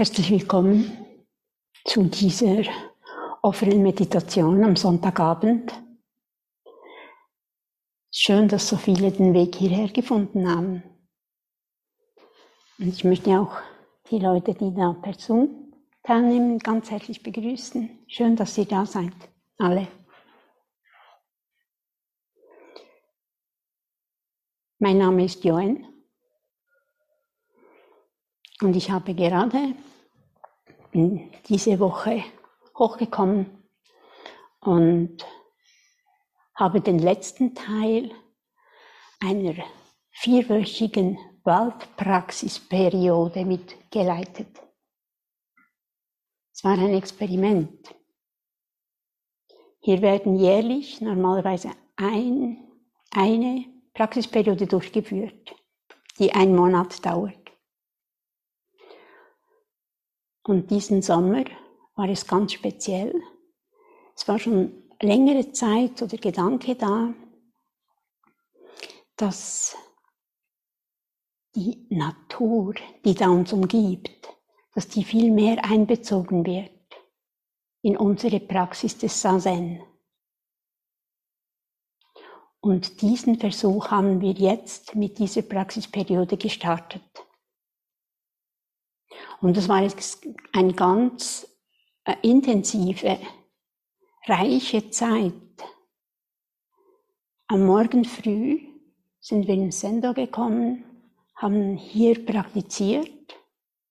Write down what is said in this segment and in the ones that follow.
Herzlich willkommen zu dieser offenen Meditation am Sonntagabend. Schön, dass so viele den Weg hierher gefunden haben. Und ich möchte auch die Leute, die da per Zoom teilnehmen, ganz herzlich begrüßen. Schön, dass ihr da seid, alle. Mein Name ist Joen und ich habe gerade bin diese Woche hochgekommen und habe den letzten Teil einer vierwöchigen Waldpraxisperiode mitgeleitet. Es war ein Experiment. Hier werden jährlich normalerweise ein, eine Praxisperiode durchgeführt, die einen Monat dauert. Und diesen Sommer war es ganz speziell. Es war schon längere Zeit so der Gedanke da, dass die Natur, die da uns umgibt, dass die viel mehr einbezogen wird in unsere Praxis des Sazen. Und diesen Versuch haben wir jetzt mit dieser Praxisperiode gestartet. Und das war jetzt eine ganz äh, intensive, reiche Zeit. Am Morgen früh sind wir ins Sendo gekommen, haben hier praktiziert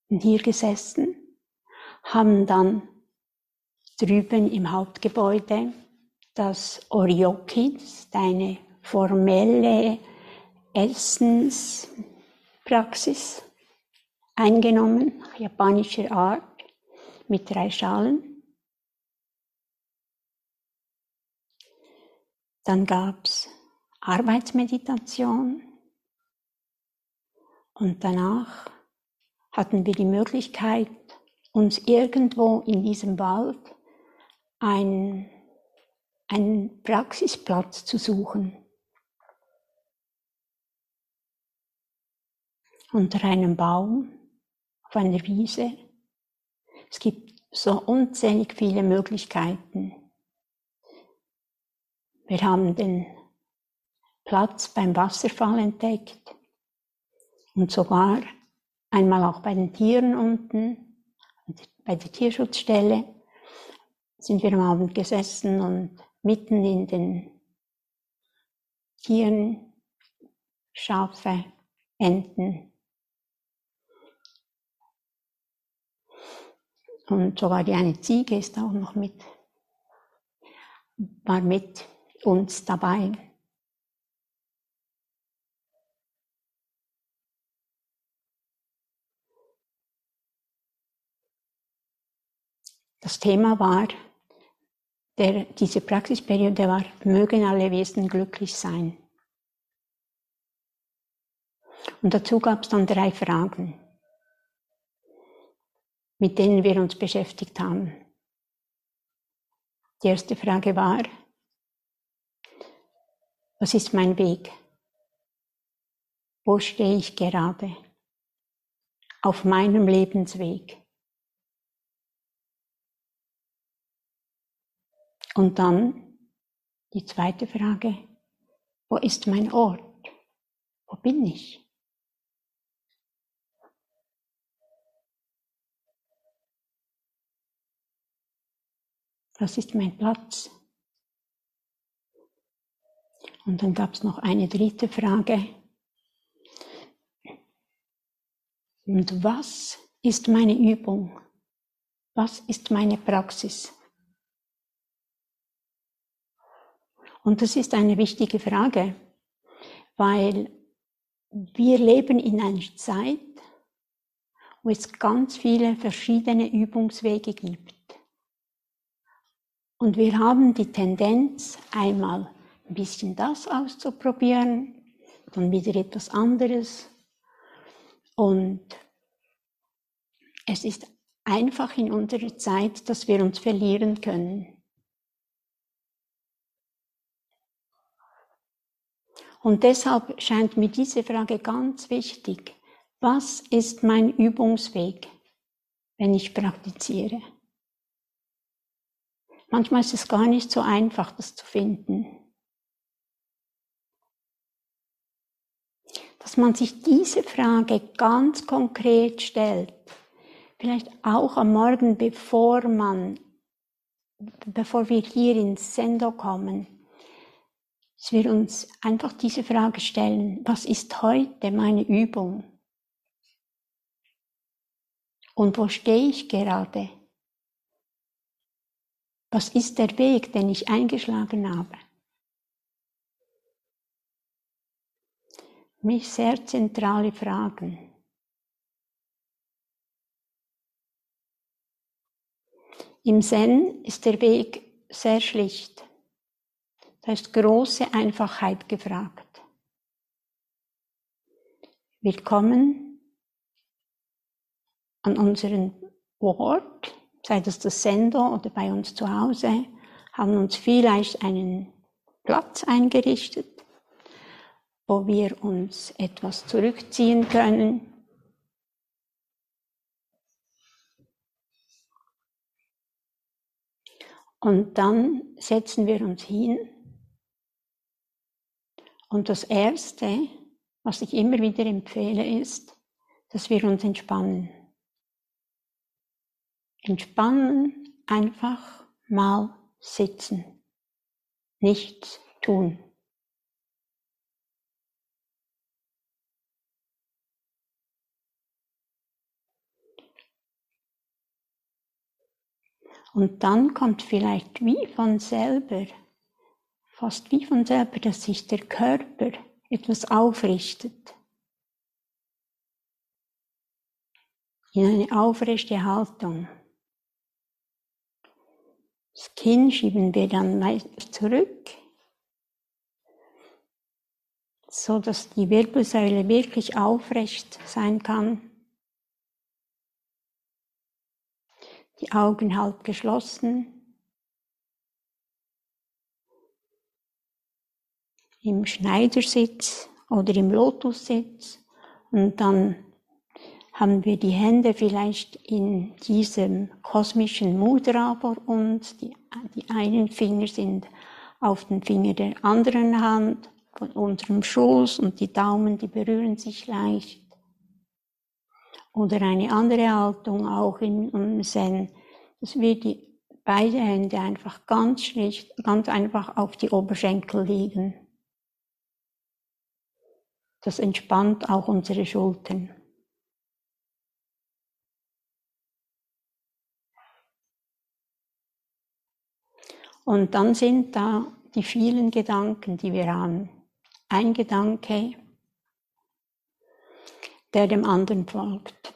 und hier gesessen, haben dann drüben im Hauptgebäude das Orioki, das ist eine formelle Essenspraxis, eingenommen, japanischer Art, mit drei Schalen. Dann gab's Arbeitsmeditation und danach hatten wir die Möglichkeit, uns irgendwo in diesem Wald einen, einen Praxisplatz zu suchen. Unter einem Baum auf einer Wiese. Es gibt so unzählig viele Möglichkeiten. Wir haben den Platz beim Wasserfall entdeckt und sogar einmal auch bei den Tieren unten, bei der Tierschutzstelle, sind wir am Abend gesessen und mitten in den Tieren, Schafe, Enten, Und sogar die eine Ziege ist auch noch mit, war mit uns dabei. Das Thema war, der, diese Praxisperiode war, mögen alle Wesen glücklich sein. Und dazu gab es dann drei Fragen mit denen wir uns beschäftigt haben. Die erste Frage war, was ist mein Weg? Wo stehe ich gerade? Auf meinem Lebensweg. Und dann die zweite Frage, wo ist mein Ort? Wo bin ich? Das ist mein Platz. Und dann gab es noch eine dritte Frage. Und was ist meine Übung? Was ist meine Praxis? Und das ist eine wichtige Frage, weil wir leben in einer Zeit, wo es ganz viele verschiedene Übungswege gibt. Und wir haben die Tendenz, einmal ein bisschen das auszuprobieren, dann wieder etwas anderes. Und es ist einfach in unserer Zeit, dass wir uns verlieren können. Und deshalb scheint mir diese Frage ganz wichtig. Was ist mein Übungsweg? wenn ich praktiziere. Manchmal ist es gar nicht so einfach, das zu finden. Dass man sich diese Frage ganz konkret stellt, vielleicht auch am Morgen, bevor man, bevor wir hier ins Sendo kommen, dass wir uns einfach diese Frage stellen, was ist heute meine Übung? Und wo stehe ich gerade? Was ist der Weg, den ich eingeschlagen habe? Mich sehr zentrale Fragen. Im Zen ist der Weg sehr schlicht. Da ist große Einfachheit gefragt. Wir kommen an unseren Ort, sei das das Sender oder bei uns zu Hause, haben uns vielleicht einen Platz eingerichtet, wo wir uns etwas zurückziehen können. Und dann setzen wir uns hin. Und das Erste, was ich immer wieder empfehle, ist, dass wir uns entspannen. Entspannen, einfach mal sitzen, nichts tun. Und dann kommt vielleicht wie von selber, fast wie von selber, dass sich der Körper etwas aufrichtet. In eine aufrechte Haltung. Das Kinn schieben wir dann weiter zurück, so dass die Wirbelsäule wirklich aufrecht sein kann. Die Augen halb geschlossen. Im Schneidersitz oder im Lotussitz und dann haben wir die Hände vielleicht in diesem kosmischen Mudra vor uns. Die, die einen Finger sind auf den Finger der anderen Hand, von unserem Schoß und die Daumen, die berühren sich leicht. Oder eine andere Haltung auch in, im Zen, dass wir die beide Hände einfach ganz schlicht, ganz einfach auf die Oberschenkel legen. Das entspannt auch unsere Schultern. Und dann sind da die vielen Gedanken, die wir haben. Ein Gedanke, der dem anderen folgt.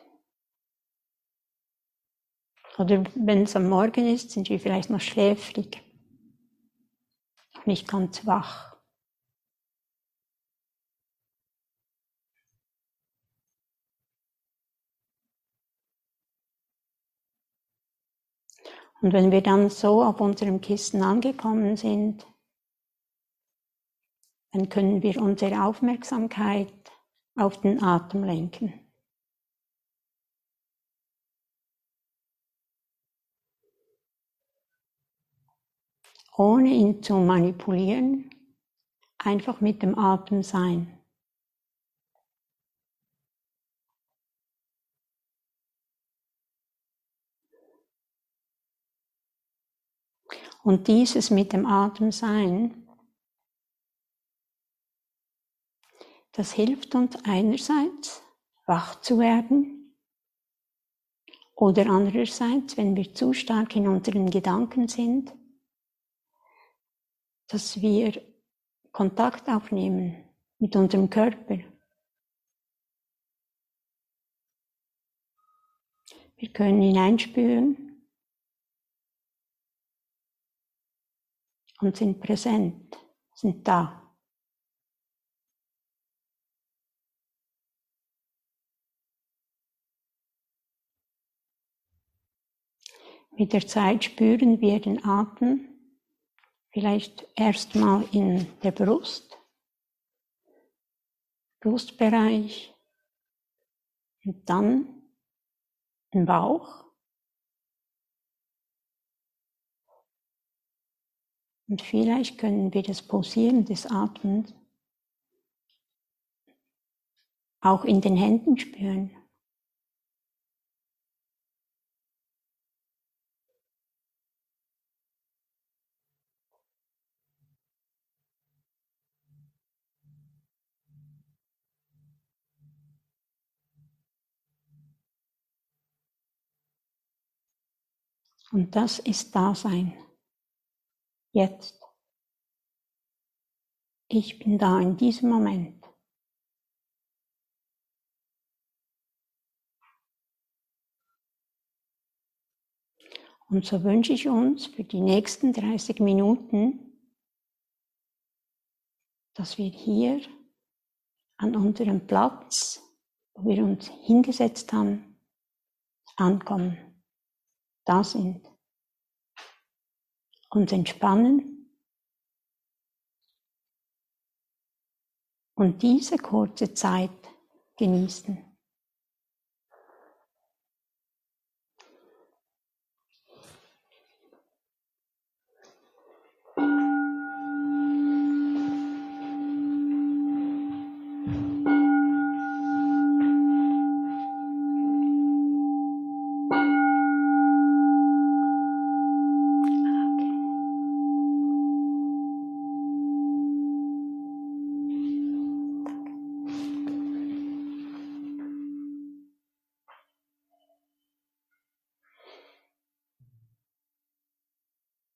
Oder wenn es am Morgen ist, sind wir vielleicht noch schläfrig, nicht ganz wach. Und wenn wir dann so auf unserem Kissen angekommen sind, dann können wir unsere Aufmerksamkeit auf den Atem lenken. Ohne ihn zu manipulieren, einfach mit dem Atem sein. Und dieses mit dem Atem sein, das hilft uns einerseits wach zu werden oder andererseits, wenn wir zu stark in unseren Gedanken sind, dass wir Kontakt aufnehmen mit unserem Körper. Wir können hineinspüren, und sind präsent, sind da. Mit der Zeit spüren wir den Atem vielleicht erstmal in der Brust, Brustbereich und dann im Bauch Und vielleicht können wir das Pulsieren des Atmens auch in den Händen spüren. Und das ist Dasein. Jetzt. Ich bin da in diesem Moment. Und so wünsche ich uns für die nächsten 30 Minuten, dass wir hier an unserem Platz, wo wir uns hingesetzt haben, ankommen da sind. Uns entspannen und diese kurze Zeit genießen.